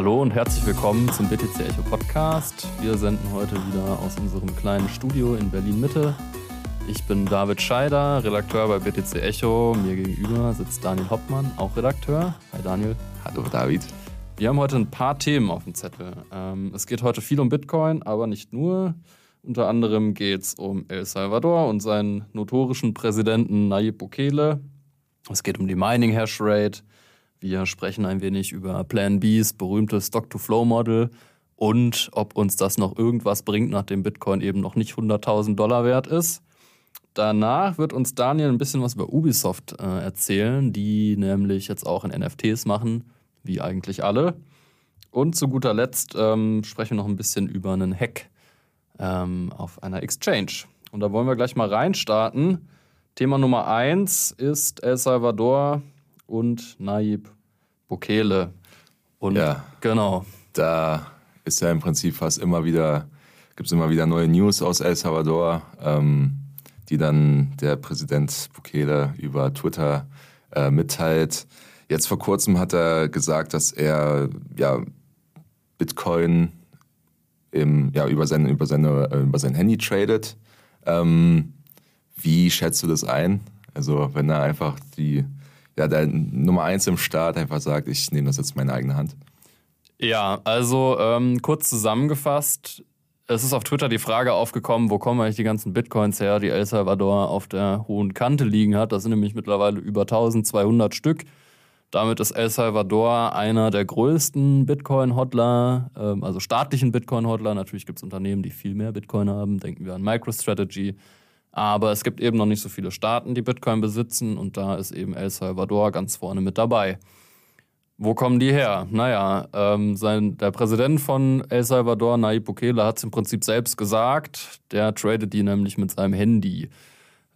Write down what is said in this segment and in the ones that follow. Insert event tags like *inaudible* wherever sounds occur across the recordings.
Hallo und herzlich willkommen zum BTC Echo Podcast. Wir senden heute wieder aus unserem kleinen Studio in Berlin Mitte. Ich bin David Scheider, Redakteur bei BTC Echo. Mir gegenüber sitzt Daniel Hoppmann, auch Redakteur. Hi Daniel. Hallo David. Wir haben heute ein paar Themen auf dem Zettel. Ähm, es geht heute viel um Bitcoin, aber nicht nur. Unter anderem geht es um El Salvador und seinen notorischen Präsidenten Nayib Bukele. Es geht um die Mining Hash Rate. Wir sprechen ein wenig über Plan Bs berühmtes Stock-to-Flow-Model und ob uns das noch irgendwas bringt, nachdem Bitcoin eben noch nicht 100.000 Dollar wert ist. Danach wird uns Daniel ein bisschen was über Ubisoft äh, erzählen, die nämlich jetzt auch in NFTs machen, wie eigentlich alle. Und zu guter Letzt ähm, sprechen wir noch ein bisschen über einen Hack ähm, auf einer Exchange. Und da wollen wir gleich mal reinstarten. Thema Nummer eins ist El Salvador und Naib Bukele. Und ja, genau. Da ist ja im Prinzip fast immer wieder, gibt es immer wieder neue News aus El Salvador, ähm, die dann der Präsident Bukele über Twitter äh, mitteilt. Jetzt vor kurzem hat er gesagt, dass er ja, Bitcoin im, ja, über, sein, über, seine, äh, über sein Handy tradet. Ähm, wie schätzt du das ein? Also wenn er einfach die ja, der Nummer eins im Start einfach sagt, ich nehme das jetzt in meine eigene Hand? Ja, also ähm, kurz zusammengefasst, es ist auf Twitter die Frage aufgekommen, wo kommen eigentlich die ganzen Bitcoins her, die El Salvador auf der hohen Kante liegen hat. Das sind nämlich mittlerweile über 1200 Stück. Damit ist El Salvador einer der größten Bitcoin-Hodler, ähm, also staatlichen Bitcoin-Hodler. Natürlich gibt es Unternehmen, die viel mehr Bitcoin haben. Denken wir an MicroStrategy. Aber es gibt eben noch nicht so viele Staaten, die Bitcoin besitzen und da ist eben El Salvador ganz vorne mit dabei. Wo kommen die her? Naja, ähm, sein, der Präsident von El Salvador, Nayib Bukele, hat es im Prinzip selbst gesagt. Der tradet die nämlich mit seinem Handy.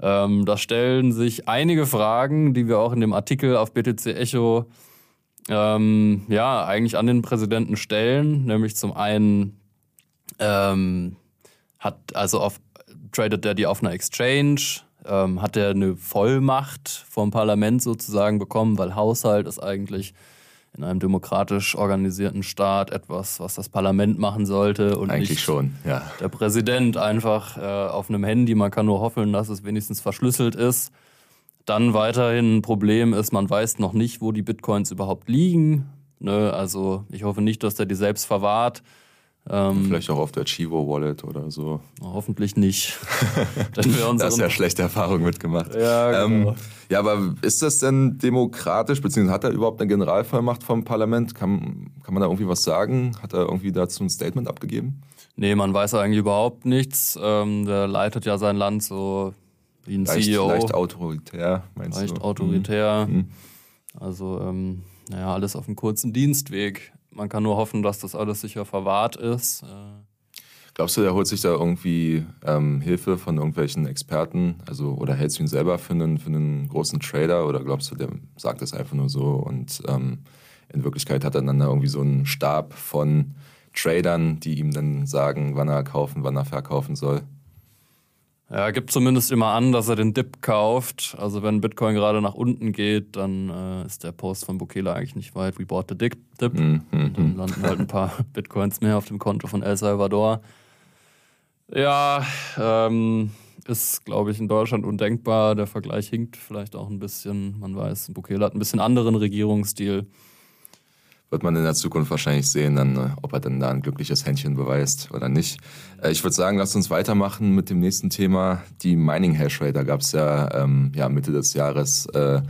Ähm, da stellen sich einige Fragen, die wir auch in dem Artikel auf BTC Echo ähm, ja eigentlich an den Präsidenten stellen. Nämlich zum einen ähm, hat also auf tradet er die auf einer Exchange? Ähm, hat er eine Vollmacht vom Parlament sozusagen bekommen, weil Haushalt ist eigentlich in einem demokratisch organisierten Staat etwas, was das Parlament machen sollte und eigentlich nicht schon, ja. der Präsident einfach äh, auf einem Handy. Man kann nur hoffen, dass es wenigstens verschlüsselt ist. Dann weiterhin ein Problem ist, man weiß noch nicht, wo die Bitcoins überhaupt liegen. Ne? Also ich hoffe nicht, dass der die selbst verwahrt. Ähm, Vielleicht auch auf der Chivo Wallet oder so. Hoffentlich nicht. *laughs* da hast ja schlechte Erfahrungen mitgemacht. Ja, genau. Ähm, ja, aber ist das denn demokratisch, beziehungsweise hat er überhaupt eine Generalvollmacht vom Parlament? Kann, kann man da irgendwie was sagen? Hat er irgendwie dazu ein Statement abgegeben? Nee, man weiß eigentlich überhaupt nichts. Ähm, der leitet ja sein Land so wie ein leicht, CEO. Leicht autoritär, meinst leicht du? Leicht autoritär. Mhm. Also, ähm, naja, alles auf einem kurzen Dienstweg man kann nur hoffen, dass das alles sicher verwahrt ist. Äh. Glaubst du, der holt sich da irgendwie ähm, Hilfe von irgendwelchen Experten? Also, oder hältst du ihn selber für einen, für einen großen Trader? Oder glaubst du, der sagt das einfach nur so und ähm, in Wirklichkeit hat er dann da irgendwie so einen Stab von Tradern, die ihm dann sagen, wann er kaufen, wann er verkaufen soll? Ja, gibt zumindest immer an, dass er den Dip kauft. Also wenn Bitcoin gerade nach unten geht, dann äh, ist der Post von Bukele eigentlich nicht weit. We bought the dip. Mm -hmm. dann landen halt ein paar *laughs* Bitcoins mehr auf dem Konto von El Salvador. Ja, ähm, ist, glaube ich, in Deutschland undenkbar. Der Vergleich hinkt vielleicht auch ein bisschen. Man weiß, Bukele hat ein bisschen anderen Regierungsstil wird man in der Zukunft wahrscheinlich sehen, dann, äh, ob er dann da ein glückliches Händchen beweist oder nicht. Äh, ich würde sagen, lasst uns weitermachen mit dem nächsten Thema, die Mining Hashrate. Da gab es ja, ähm, ja Mitte des Jahres äh,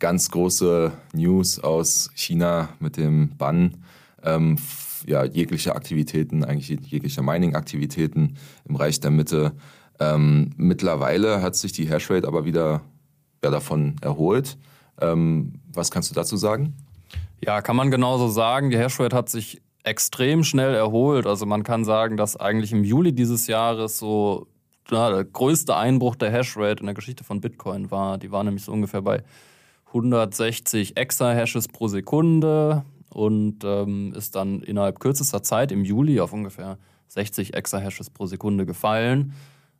ganz große News aus China mit dem Bann ähm, ja, jeglicher Aktivitäten, eigentlich jeglicher Mining-Aktivitäten im Reich der Mitte. Ähm, mittlerweile hat sich die Hashrate aber wieder ja, davon erholt. Ähm, was kannst du dazu sagen? Ja, kann man genauso sagen. Die Hashrate hat sich extrem schnell erholt. Also man kann sagen, dass eigentlich im Juli dieses Jahres so na, der größte Einbruch der Hashrate in der Geschichte von Bitcoin war. Die war nämlich so ungefähr bei 160 Exahashes pro Sekunde und ähm, ist dann innerhalb kürzester Zeit im Juli auf ungefähr 60 Exahashes pro Sekunde gefallen.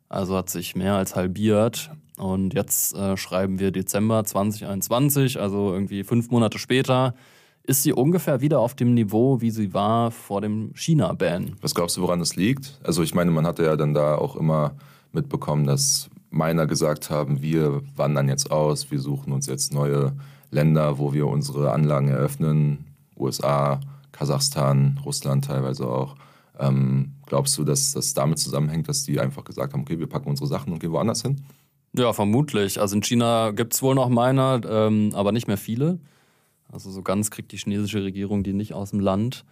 Also hat sich mehr als halbiert. Und jetzt äh, schreiben wir Dezember 2021, also irgendwie fünf Monate später ist sie ungefähr wieder auf dem Niveau, wie sie war vor dem China-Ban. Was glaubst du, woran das liegt? Also ich meine, man hatte ja dann da auch immer mitbekommen, dass Miner gesagt haben, wir wandern jetzt aus, wir suchen uns jetzt neue Länder, wo wir unsere Anlagen eröffnen, USA, Kasachstan, Russland teilweise auch. Ähm, glaubst du, dass das damit zusammenhängt, dass die einfach gesagt haben, okay, wir packen unsere Sachen und gehen woanders hin? Ja, vermutlich. Also in China gibt es wohl noch Miner, ähm, aber nicht mehr viele. Also so ganz kriegt die chinesische Regierung die nicht aus dem Land.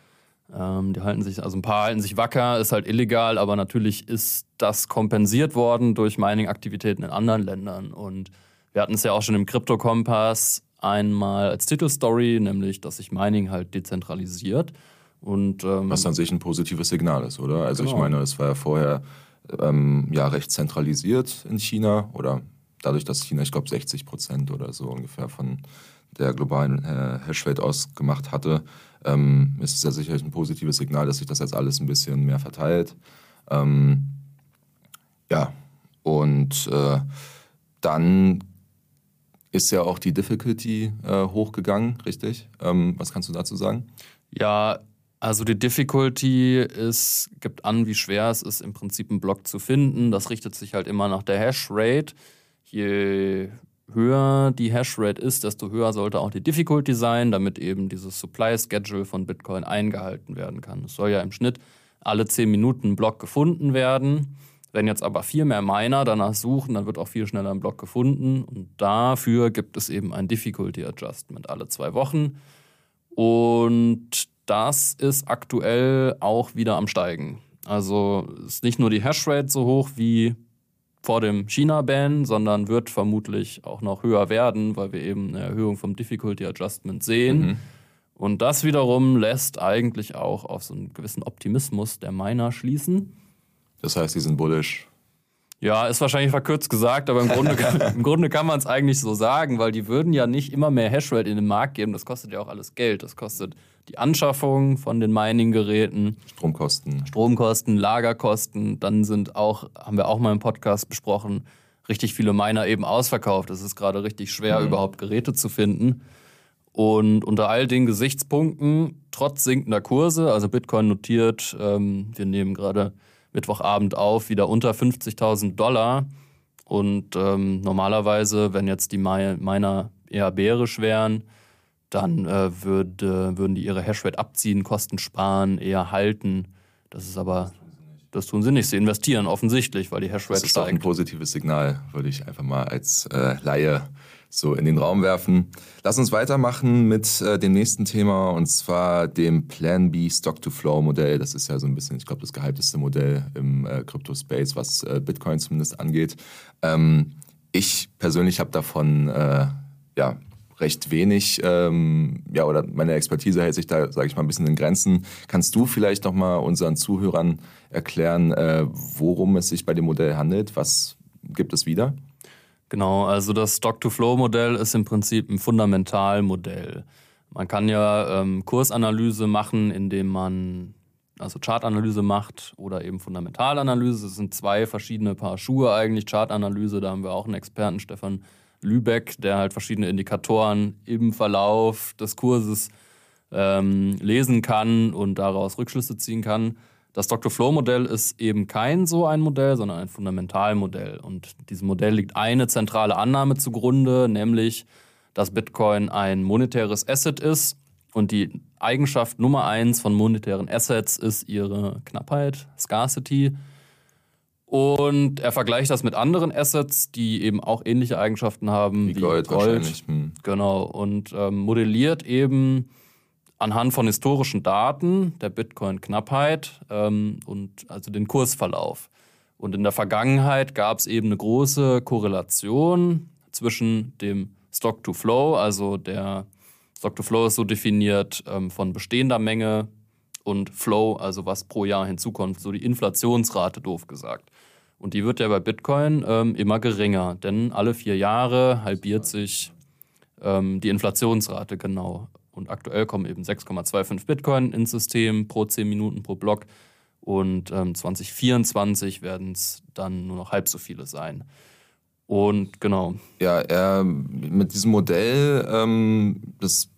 Ähm, die halten sich, also ein paar halten sich wacker, ist halt illegal, aber natürlich ist das kompensiert worden durch Mining-Aktivitäten in anderen Ländern. Und wir hatten es ja auch schon im Krypto-Kompass einmal als Titelstory, nämlich, dass sich Mining halt dezentralisiert. Und, ähm, Was an sich ein positives Signal ist, oder? Also genau. ich meine, es war ja vorher ähm, ja recht zentralisiert in China oder dadurch, dass China, ich glaube, 60 Prozent oder so ungefähr von der globalen äh, Hashrate ausgemacht hatte, ähm, ist es ja sicherlich ein positives Signal, dass sich das jetzt alles ein bisschen mehr verteilt. Ähm, ja, und äh, dann ist ja auch die Difficulty äh, hochgegangen, richtig? Ähm, was kannst du dazu sagen? Ja, also die Difficulty ist, gibt an, wie schwer es ist, im Prinzip einen Block zu finden. Das richtet sich halt immer nach der Hashrate. Je höher die Hashrate ist, desto höher sollte auch die Difficulty sein, damit eben dieses Supply Schedule von Bitcoin eingehalten werden kann. Es soll ja im Schnitt alle 10 Minuten ein Block gefunden werden. Wenn jetzt aber viel mehr Miner danach suchen, dann wird auch viel schneller ein Block gefunden. Und dafür gibt es eben ein Difficulty Adjustment alle zwei Wochen. Und das ist aktuell auch wieder am Steigen. Also ist nicht nur die Hashrate so hoch wie vor dem China-Ban, sondern wird vermutlich auch noch höher werden, weil wir eben eine Erhöhung vom Difficulty Adjustment sehen. Mhm. Und das wiederum lässt eigentlich auch auf so einen gewissen Optimismus der Miner schließen. Das heißt, die sind bullish. Ja, ist wahrscheinlich verkürzt gesagt, aber im Grunde, *laughs* im Grunde kann man es eigentlich so sagen, weil die würden ja nicht immer mehr Hashrate in den Markt geben. Das kostet ja auch alles Geld. Das kostet die Anschaffung von den Mining-Geräten. Stromkosten. Stromkosten, Lagerkosten. Dann sind auch, haben wir auch mal im Podcast besprochen, richtig viele Miner eben ausverkauft. Es ist gerade richtig schwer, mhm. überhaupt Geräte zu finden. Und unter all den Gesichtspunkten, trotz sinkender Kurse, also Bitcoin notiert, ähm, wir nehmen gerade Mittwochabend auf, wieder unter 50.000 Dollar. Und ähm, normalerweise, wenn jetzt die Miner eher bärisch wären, dann äh, würde, würden die ihre Hashrate abziehen, Kosten sparen, eher halten. Das ist aber, das tun sie nicht. Sie investieren offensichtlich, weil die Hashrate steigt. Das ist steigt. auch ein positives Signal, würde ich einfach mal als äh, Laie so in den Raum werfen. Lass uns weitermachen mit äh, dem nächsten Thema und zwar dem Plan B Stock-to-Flow-Modell. Das ist ja so ein bisschen, ich glaube, das gehypteste Modell im äh, Crypto-Space, was äh, Bitcoin zumindest angeht. Ähm, ich persönlich habe davon äh, ja, recht wenig, ähm, ja, oder meine Expertise hält sich da, sage ich mal, ein bisschen in Grenzen. Kannst du vielleicht nochmal unseren Zuhörern erklären, äh, worum es sich bei dem Modell handelt? Was gibt es wieder? Genau, also das Stock-to-Flow-Modell ist im Prinzip ein Fundamentalmodell. Man kann ja ähm, Kursanalyse machen, indem man also Chartanalyse macht oder eben Fundamentalanalyse. Das sind zwei verschiedene Paar Schuhe eigentlich. Chartanalyse, da haben wir auch einen Experten, Stefan Lübeck, der halt verschiedene Indikatoren im Verlauf des Kurses ähm, lesen kann und daraus Rückschlüsse ziehen kann. Das Dr. Flow-Modell ist eben kein so ein Modell, sondern ein Fundamentalmodell. Und diesem Modell liegt eine zentrale Annahme zugrunde, nämlich, dass Bitcoin ein monetäres Asset ist. Und die Eigenschaft Nummer eins von monetären Assets ist ihre Knappheit, Scarcity. Und er vergleicht das mit anderen Assets, die eben auch ähnliche Eigenschaften haben wie, wie Gold. Gold. Hm. Genau. Und ähm, modelliert eben anhand von historischen Daten der Bitcoin-Knappheit ähm, und also den Kursverlauf. Und in der Vergangenheit gab es eben eine große Korrelation zwischen dem Stock-to-Flow, also der Stock-to-Flow ist so definiert ähm, von bestehender Menge und Flow, also was pro Jahr hinzukommt, so die Inflationsrate doof gesagt. Und die wird ja bei Bitcoin ähm, immer geringer, denn alle vier Jahre halbiert sich ähm, die Inflationsrate genau. Und aktuell kommen eben 6,25 Bitcoin ins System pro 10 Minuten pro Block. Und ähm, 2024 werden es dann nur noch halb so viele sein. Und genau. Ja, er, mit diesem Modell, ähm, das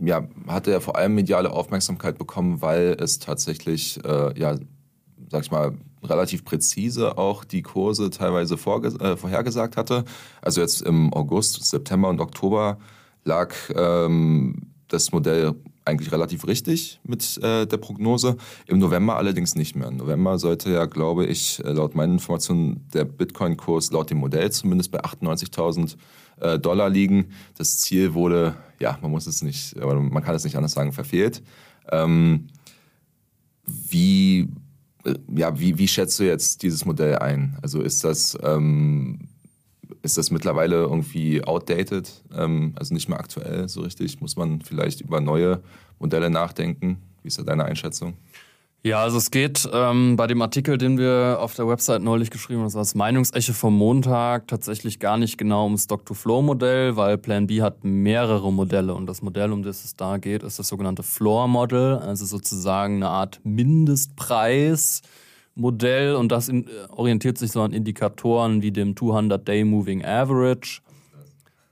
ja, hatte er vor allem mediale Aufmerksamkeit bekommen, weil es tatsächlich, äh, ja, sag ich mal, relativ präzise auch die Kurse teilweise äh, vorhergesagt hatte. Also jetzt im August, September und Oktober lag ähm, das Modell eigentlich relativ richtig mit äh, der Prognose. Im November allerdings nicht mehr. Im November sollte ja, glaube ich, äh, laut meinen Informationen der Bitcoin-Kurs laut dem Modell zumindest bei 98.000 äh, Dollar liegen. Das Ziel wurde, ja, man muss es nicht, man kann es nicht anders sagen, verfehlt. Ähm, wie, äh, ja, wie, wie schätzt du jetzt dieses Modell ein? Also ist das ähm, ist das mittlerweile irgendwie outdated, ähm, also nicht mehr aktuell so richtig? Muss man vielleicht über neue Modelle nachdenken? Wie ist da deine Einschätzung? Ja, also es geht ähm, bei dem Artikel, den wir auf der Website neulich geschrieben haben, das war das Meinungseche vom Montag, tatsächlich gar nicht genau ums Stock-to-Flow-Modell, weil Plan B hat mehrere Modelle und das Modell, um das es da geht, ist das sogenannte Floor-Model, also sozusagen eine Art Mindestpreis, Modell und das in, orientiert sich so an Indikatoren wie dem 200-Day Moving Average.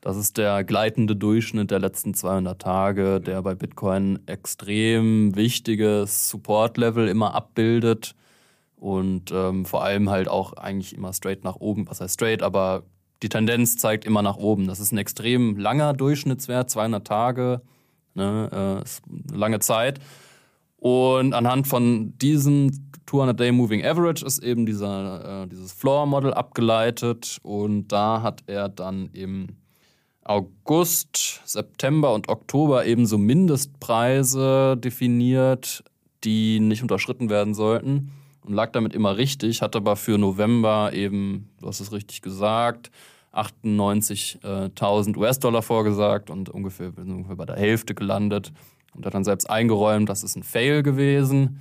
Das ist der gleitende Durchschnitt der letzten 200 Tage, der bei Bitcoin extrem wichtiges Support-Level immer abbildet und ähm, vor allem halt auch eigentlich immer straight nach oben. Was heißt straight, aber die Tendenz zeigt immer nach oben. Das ist ein extrem langer Durchschnittswert, 200 Tage, ne, äh, lange Zeit. Und anhand von diesem 200-Day Moving Average ist eben dieser, äh, dieses Floor-Model abgeleitet. Und da hat er dann im August, September und Oktober eben so Mindestpreise definiert, die nicht unterschritten werden sollten. Und lag damit immer richtig, hat aber für November eben, du hast es richtig gesagt, 98.000 US-Dollar vorgesagt und ungefähr, ungefähr bei der Hälfte gelandet und hat dann selbst eingeräumt, das ist ein Fail gewesen.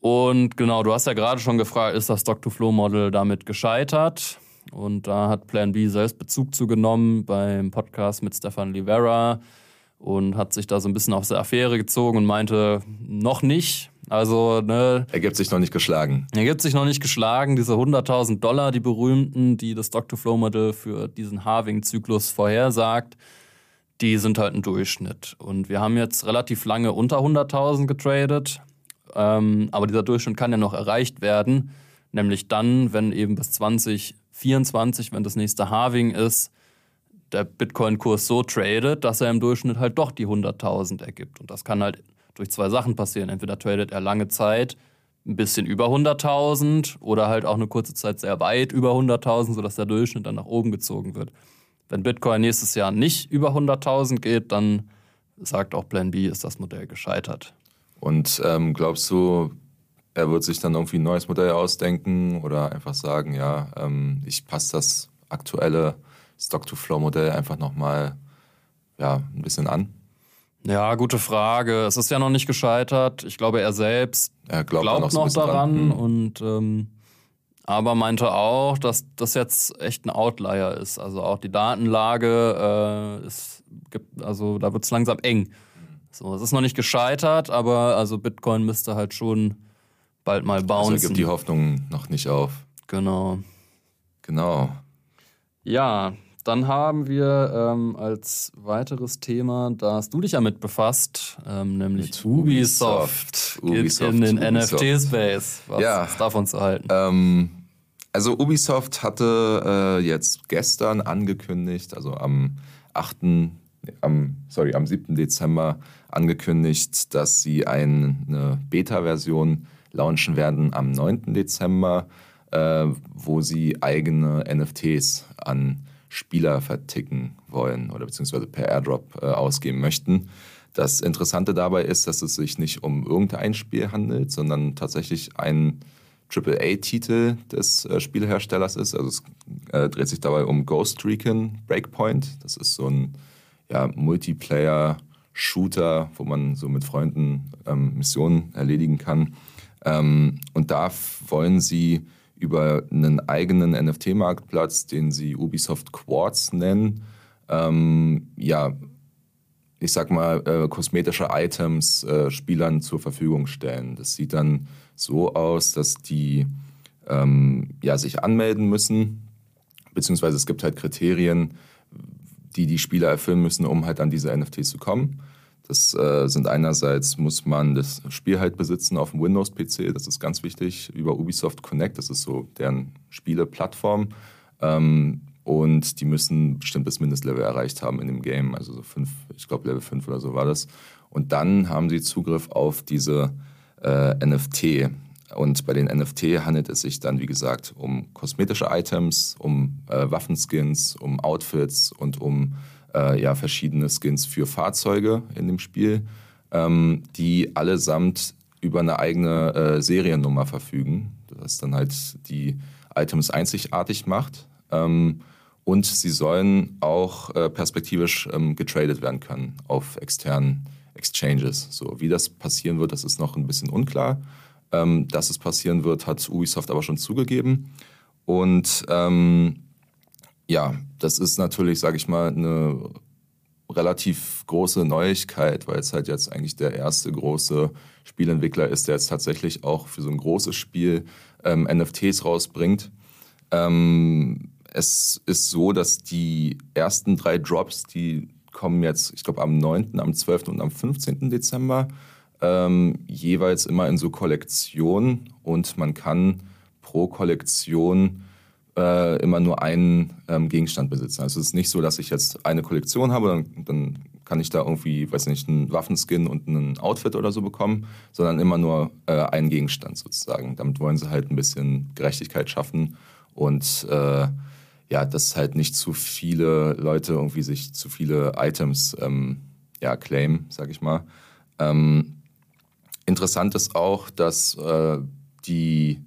Und genau, du hast ja gerade schon gefragt, ist das Stock-to-Flow-Model damit gescheitert? Und da hat Plan B selbst Bezug zugenommen beim Podcast mit Stefan Livera und hat sich da so ein bisschen aus der Affäre gezogen und meinte, noch nicht. Also, ne. Er gibt sich noch nicht geschlagen. Er gibt sich noch nicht geschlagen. Diese 100.000 Dollar, die berühmten, die das Stock-to-Flow-Modell für diesen Halving-Zyklus vorhersagt, die sind halt ein Durchschnitt. Und wir haben jetzt relativ lange unter 100.000 getradet. Ähm, aber dieser Durchschnitt kann ja noch erreicht werden. Nämlich dann, wenn eben bis 2024, wenn das nächste Halving ist, der Bitcoin-Kurs so tradet, dass er im Durchschnitt halt doch die 100.000 ergibt. Und das kann halt durch zwei Sachen passieren. Entweder tradet er lange Zeit ein bisschen über 100.000 oder halt auch eine kurze Zeit sehr weit über 100.000, sodass der Durchschnitt dann nach oben gezogen wird. Wenn Bitcoin nächstes Jahr nicht über 100.000 geht, dann sagt auch Plan B, ist das Modell gescheitert. Und ähm, glaubst du, er wird sich dann irgendwie ein neues Modell ausdenken oder einfach sagen, ja, ähm, ich passe das aktuelle Stock-to-Flow-Modell einfach nochmal ja, ein bisschen an? Ja, gute Frage. Es ist ja noch nicht gescheitert. Ich glaube, er selbst er glaubt, glaubt noch, noch daran. Dran. Hm. Und ähm, aber meinte auch, dass das jetzt echt ein Outlier ist. Also auch die Datenlage äh, ist, gibt, also da wird es langsam eng. So, es ist noch nicht gescheitert, aber also Bitcoin müsste halt schon bald mal bauen. Also gibt die Hoffnung noch nicht auf. Genau. Genau. Ja, dann haben wir ähm, als weiteres Thema, da hast du dich ja mit befasst, ähm, nämlich mit Ubisoft. Ubisoft. in den NFT-Space. Was ja. ist davon zu halten? Ähm, also Ubisoft hatte äh, jetzt gestern angekündigt, also am 8., am, sorry, am 7. Dezember angekündigt, dass sie eine Beta-Version launchen werden am 9. Dezember, äh, wo sie eigene NFTs an Spieler verticken wollen oder beziehungsweise per Airdrop äh, ausgeben möchten. Das Interessante dabei ist, dass es sich nicht um irgendein Spiel handelt, sondern tatsächlich ein AAA-Titel des äh, Spielherstellers ist. Also es äh, dreht sich dabei um Ghost Recon Breakpoint. Das ist so ein ja, Multiplayer-Shooter, wo man so mit Freunden ähm, Missionen erledigen kann. Ähm, und da wollen sie über einen eigenen NFT-Marktplatz, den sie Ubisoft Quartz nennen, ähm, ja, ich sag mal, äh, kosmetische Items äh, Spielern zur Verfügung stellen. Das sieht dann so aus, dass die ähm, ja, sich anmelden müssen, beziehungsweise es gibt halt Kriterien, die die Spieler erfüllen müssen, um halt an diese NFTs zu kommen. Das äh, sind einerseits, muss man das Spiel halt besitzen auf dem Windows-PC, das ist ganz wichtig, über Ubisoft Connect, das ist so deren Spieleplattform. Ähm, und die müssen bestimmtes Mindestlevel erreicht haben in dem Game, also so fünf, ich glaube Level 5 oder so war das. Und dann haben sie Zugriff auf diese äh, NFT. Und bei den NFT handelt es sich dann, wie gesagt, um kosmetische Items, um äh, Waffenskins, um Outfits und um äh, ja, verschiedene Skins für Fahrzeuge in dem Spiel, ähm, die allesamt über eine eigene äh, Seriennummer verfügen, das dann halt die Items einzigartig macht. Ähm, und sie sollen auch äh, perspektivisch ähm, getradet werden können auf externen Exchanges. So, wie das passieren wird, das ist noch ein bisschen unklar. Ähm, dass es passieren wird, hat Ubisoft aber schon zugegeben. Und ähm, ja, das ist natürlich, sage ich mal, eine relativ große Neuigkeit, weil es halt jetzt eigentlich der erste große Spielentwickler ist, der jetzt tatsächlich auch für so ein großes Spiel ähm, NFTs rausbringt. Ähm, es ist so, dass die ersten drei Drops, die kommen jetzt, ich glaube, am 9., am 12. und am 15. Dezember, ähm, jeweils immer in so Kollektionen und man kann pro Kollektion äh, immer nur einen ähm, Gegenstand besitzen. Also es ist nicht so, dass ich jetzt eine Kollektion habe, dann, dann kann ich da irgendwie, weiß nicht, einen Waffenskin und ein Outfit oder so bekommen, sondern immer nur äh, einen Gegenstand sozusagen. Damit wollen sie halt ein bisschen Gerechtigkeit schaffen und äh, ja, dass halt nicht zu viele Leute irgendwie sich zu viele Items ähm, ja, claim, sag ich mal. Ähm, interessant ist auch, dass äh, die,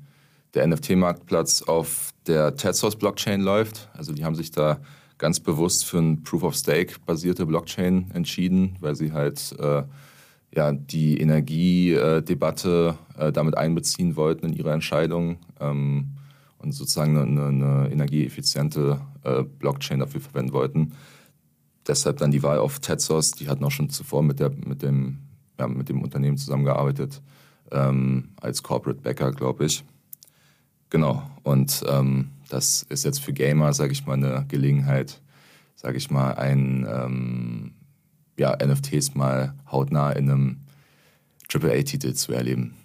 der NFT-Marktplatz auf der Tezos-Blockchain läuft. Also die haben sich da ganz bewusst für ein Proof-of-Stake-basierte Blockchain entschieden, weil sie halt äh, ja, die Energiedebatte äh, damit einbeziehen wollten in ihre Entscheidung. Ähm, und sozusagen eine, eine energieeffiziente äh, Blockchain dafür verwenden wollten. Deshalb dann die Wahl auf Tetsos, die hatten auch schon zuvor mit, der, mit, dem, ja, mit dem Unternehmen zusammengearbeitet, ähm, als Corporate Backer, glaube ich. Genau, und ähm, das ist jetzt für Gamer, sage ich mal, eine Gelegenheit, sage ich mal, ein ähm, ja, NFTs mal hautnah in einem AAA-Titel zu erleben.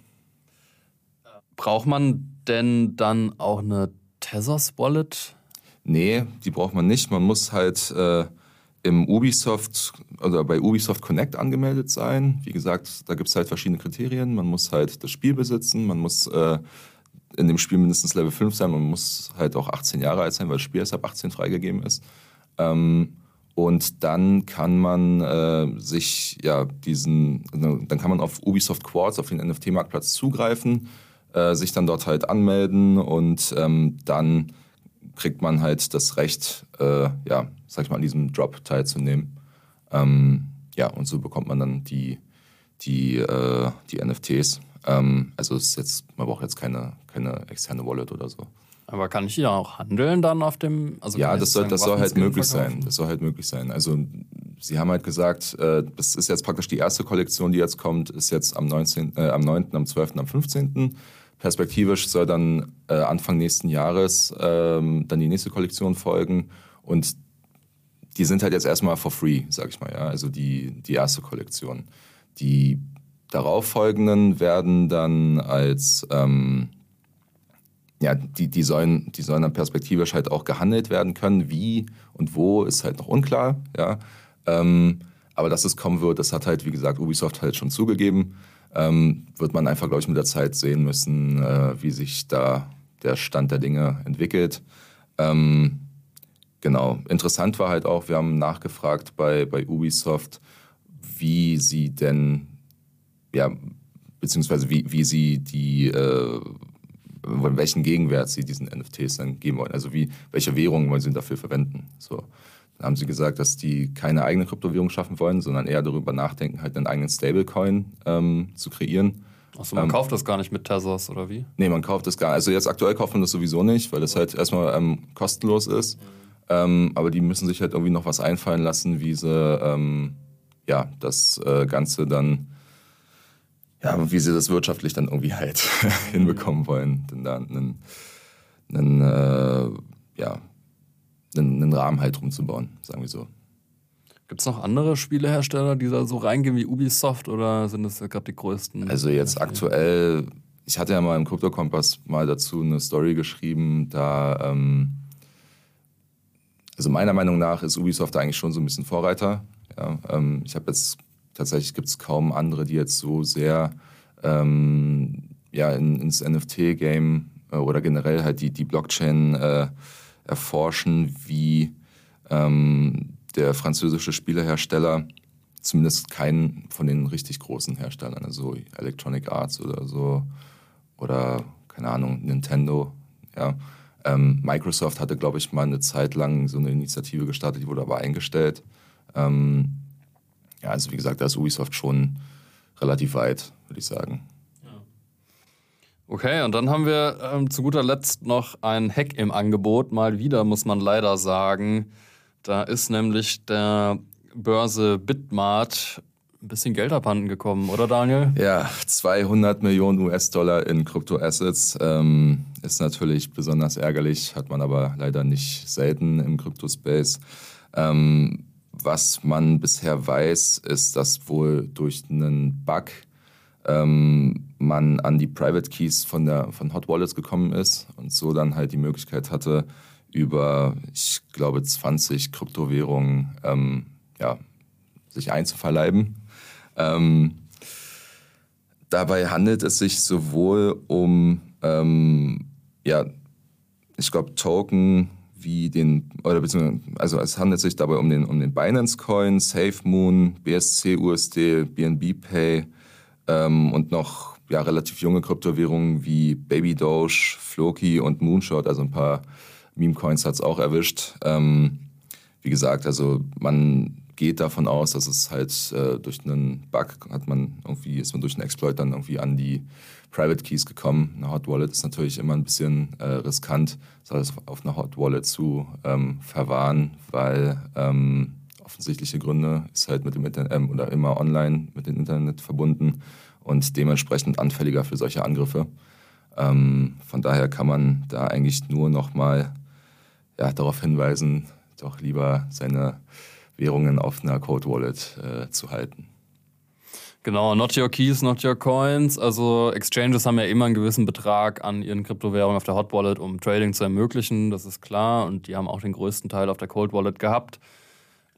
Braucht man denn dann auch eine Tezos Wallet? Nee, die braucht man nicht. Man muss halt äh, im Ubisoft oder bei Ubisoft Connect angemeldet sein. Wie gesagt, da gibt es halt verschiedene Kriterien. Man muss halt das Spiel besitzen, man muss äh, in dem Spiel mindestens Level 5 sein, man muss halt auch 18 Jahre alt sein, weil das Spiel erst ab 18 freigegeben ist. Ähm, und dann kann man äh, sich ja diesen, dann kann man auf Ubisoft Quartz, auf den NFT-Marktplatz zugreifen äh, sich dann dort halt anmelden und ähm, dann kriegt man halt das Recht, äh, ja, sag ich mal, an diesem Drop teilzunehmen. Ähm, ja, und so bekommt man dann die, die, äh, die NFTs. Ähm, also es ist jetzt, man braucht jetzt keine, keine externe Wallet oder so. Aber kann ich ja auch handeln dann auf dem? Also ja, das soll, das soll halt möglich verkaufen? sein. Das soll halt möglich sein. Also sie haben halt gesagt, äh, das ist jetzt praktisch die erste Kollektion, die jetzt kommt, ist jetzt am 19., äh, am 9., am 12., am 15. Perspektivisch soll dann äh, Anfang nächsten Jahres ähm, dann die nächste Kollektion folgen und die sind halt jetzt erstmal for free, sag ich mal, ja, also die, die erste Kollektion. Die darauffolgenden werden dann als, ähm, ja, die, die, sollen, die sollen dann perspektivisch halt auch gehandelt werden können. Wie und wo ist halt noch unklar, ja. Ähm, aber dass es kommen wird, das hat halt, wie gesagt, Ubisoft halt schon zugegeben ähm, wird man einfach, glaube ich, mit der Zeit sehen müssen, äh, wie sich da der Stand der Dinge entwickelt. Ähm, genau. Interessant war halt auch, wir haben nachgefragt bei, bei Ubisoft, wie sie denn, ja, beziehungsweise wie, wie sie die, äh, welchen Gegenwert sie diesen NFTs dann geben wollen. Also wie, welche Währung wollen sie dafür verwenden. So. Haben sie gesagt, dass die keine eigene Kryptowährung schaffen wollen, sondern eher darüber nachdenken, halt einen eigenen Stablecoin ähm, zu kreieren. Achso, man ähm, kauft das gar nicht mit Tezos oder wie? Nee, man kauft das gar nicht. Also jetzt aktuell kauft man das sowieso nicht, weil das halt erstmal ähm, kostenlos ist. Ähm, aber die müssen sich halt irgendwie noch was einfallen lassen, wie sie ähm, ja, das äh, Ganze dann, ja, wie sie das wirtschaftlich dann irgendwie halt *laughs* hinbekommen wollen. Denn da einen, einen äh, ja, einen, einen Rahmen halt rumzubauen, sagen wir so. Gibt es noch andere Spielehersteller, die da so reingehen wie Ubisoft oder sind das gerade die größten? Also jetzt aktuell, ich hatte ja mal im Krypto-Kompass mal dazu eine Story geschrieben, da, ähm, also meiner Meinung nach ist Ubisoft da eigentlich schon so ein bisschen Vorreiter. Ja, ähm, ich habe jetzt, tatsächlich gibt es kaum andere, die jetzt so sehr ähm, ja, in, ins NFT-Game äh, oder generell halt die, die Blockchain äh, erforschen, wie ähm, der französische Spielehersteller, zumindest keinen von den richtig großen Herstellern, also Electronic Arts oder so, oder keine Ahnung, Nintendo, ja. Ähm, Microsoft hatte, glaube ich, mal eine Zeit lang so eine Initiative gestartet, die wurde aber eingestellt. Ähm, ja, also wie gesagt, da ist Ubisoft schon relativ weit, würde ich sagen. Okay, und dann haben wir ähm, zu guter Letzt noch ein Hack im Angebot. Mal wieder, muss man leider sagen. Da ist nämlich der Börse Bitmart ein bisschen Geld abhanden gekommen, oder Daniel? Ja, 200 Millionen US-Dollar in Kryptoassets ähm, ist natürlich besonders ärgerlich, hat man aber leider nicht selten im Kryptospace. Ähm, was man bisher weiß, ist, dass wohl durch einen Bug ähm, man an die Private Keys von, der, von Hot Wallets gekommen ist und so dann halt die Möglichkeit hatte, über, ich glaube, 20 Kryptowährungen ähm, ja, sich einzuverleiben. Ähm, dabei handelt es sich sowohl um, ähm, ja, ich glaube, Token wie den, oder beziehungsweise, also es handelt sich dabei um den, um den Binance Coin, SafeMoon, BSC USD, BNB Pay ähm, und noch ja, relativ junge Kryptowährungen wie Baby Doge, Floki und Moonshot, also ein paar Meme-Coins hat es auch erwischt. Ähm, wie gesagt, also man geht davon aus, dass es halt äh, durch einen Bug hat man irgendwie, ist man durch einen Exploit dann irgendwie an die Private Keys gekommen. Eine Hot Wallet ist natürlich immer ein bisschen äh, riskant, das auf einer Hot Wallet zu ähm, verwahren, weil ähm, offensichtliche Gründe ist halt mit dem Internet ähm, oder immer online mit dem Internet verbunden und dementsprechend anfälliger für solche Angriffe. Ähm, von daher kann man da eigentlich nur noch mal ja, darauf hinweisen, doch lieber seine Währungen auf einer Code Wallet äh, zu halten. Genau, not your keys, not your coins. Also Exchanges haben ja immer einen gewissen Betrag an ihren Kryptowährungen auf der Hot Wallet, um Trading zu ermöglichen, das ist klar. Und die haben auch den größten Teil auf der Cold Wallet gehabt.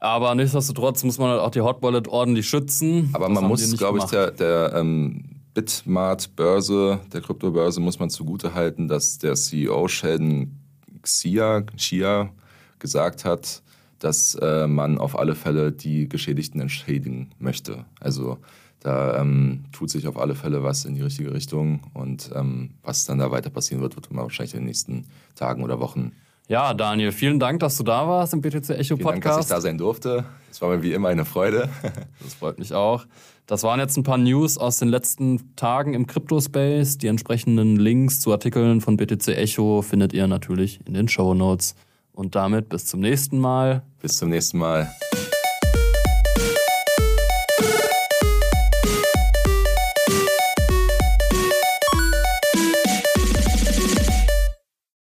Aber nichtsdestotrotz muss man halt auch die Hot Wallet ordentlich schützen. Aber das man muss, glaube ich, der, der ähm, Bitmart-Börse, der Kryptobörse, muss man zugute halten, dass der CEO Sheldon Xia, Xia gesagt hat, dass äh, man auf alle Fälle die Geschädigten entschädigen möchte. Also da ähm, tut sich auf alle Fälle was in die richtige Richtung und ähm, was dann da weiter passieren wird, wird man wahrscheinlich in den nächsten Tagen oder Wochen. Ja, Daniel, vielen Dank, dass du da warst im BTC Echo Podcast. Vielen Dank, dass ich da sein durfte. Es war mir wie immer eine Freude. *laughs* das freut mich auch. Das waren jetzt ein paar News aus den letzten Tagen im Crypto-Space. Die entsprechenden Links zu Artikeln von BTC Echo findet ihr natürlich in den Show Notes. Und damit bis zum nächsten Mal. Bis zum nächsten Mal.